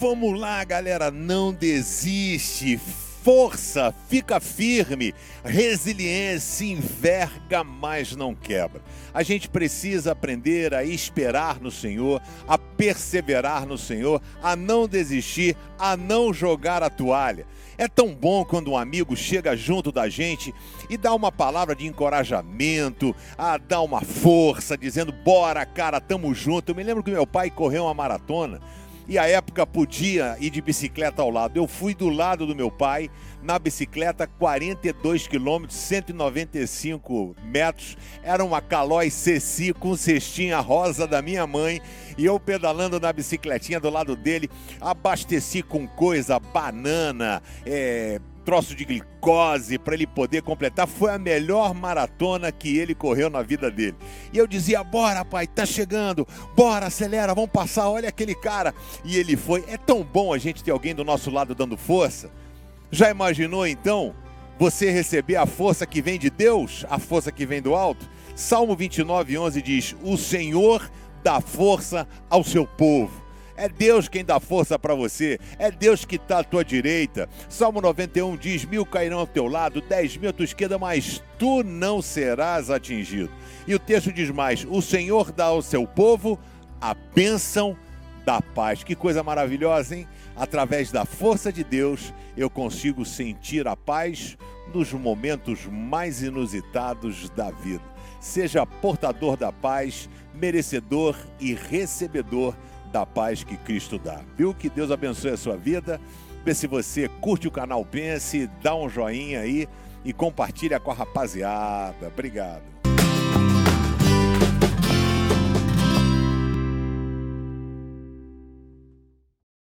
Vamos lá, galera, não desiste. Força, fica firme, resiliência, enverga, mas não quebra. A gente precisa aprender a esperar no Senhor, a perseverar no Senhor, a não desistir, a não jogar a toalha. É tão bom quando um amigo chega junto da gente e dá uma palavra de encorajamento, a dar uma força, dizendo: "Bora, cara, tamo junto". Eu me lembro que meu pai correu uma maratona e a época podia ir de bicicleta ao lado. Eu fui do lado do meu pai na bicicleta, 42 quilômetros, 195 metros. Era uma Calói Ceci com cestinha rosa da minha mãe e eu pedalando na bicicletinha do lado dele, abasteci com coisa, banana, é, troço de glicose para ele poder completar. Foi a melhor maratona que ele correu na vida dele. E eu dizia: Bora, pai, tá chegando, bora, acelera, vamos passar, olha aquele cara. E ele foi. É tão bom a gente ter alguém do nosso lado dando força. Já imaginou então você receber a força que vem de Deus, a força que vem do alto? Salmo 29, 11 diz: O Senhor dá força ao seu povo. É Deus quem dá força para você. É Deus que está à tua direita. Salmo 91 diz: Mil cairão ao teu lado, dez mil à tua esquerda, mas tu não serás atingido. E o texto diz mais: O Senhor dá ao seu povo a bênção da paz. Que coisa maravilhosa, hein? Através da força de Deus, eu consigo sentir a paz nos momentos mais inusitados da vida. Seja portador da paz, merecedor e recebedor da paz que Cristo dá. Viu? Que Deus abençoe a sua vida. Vê se você curte o canal Pense, dá um joinha aí e compartilha com a rapaziada. Obrigado.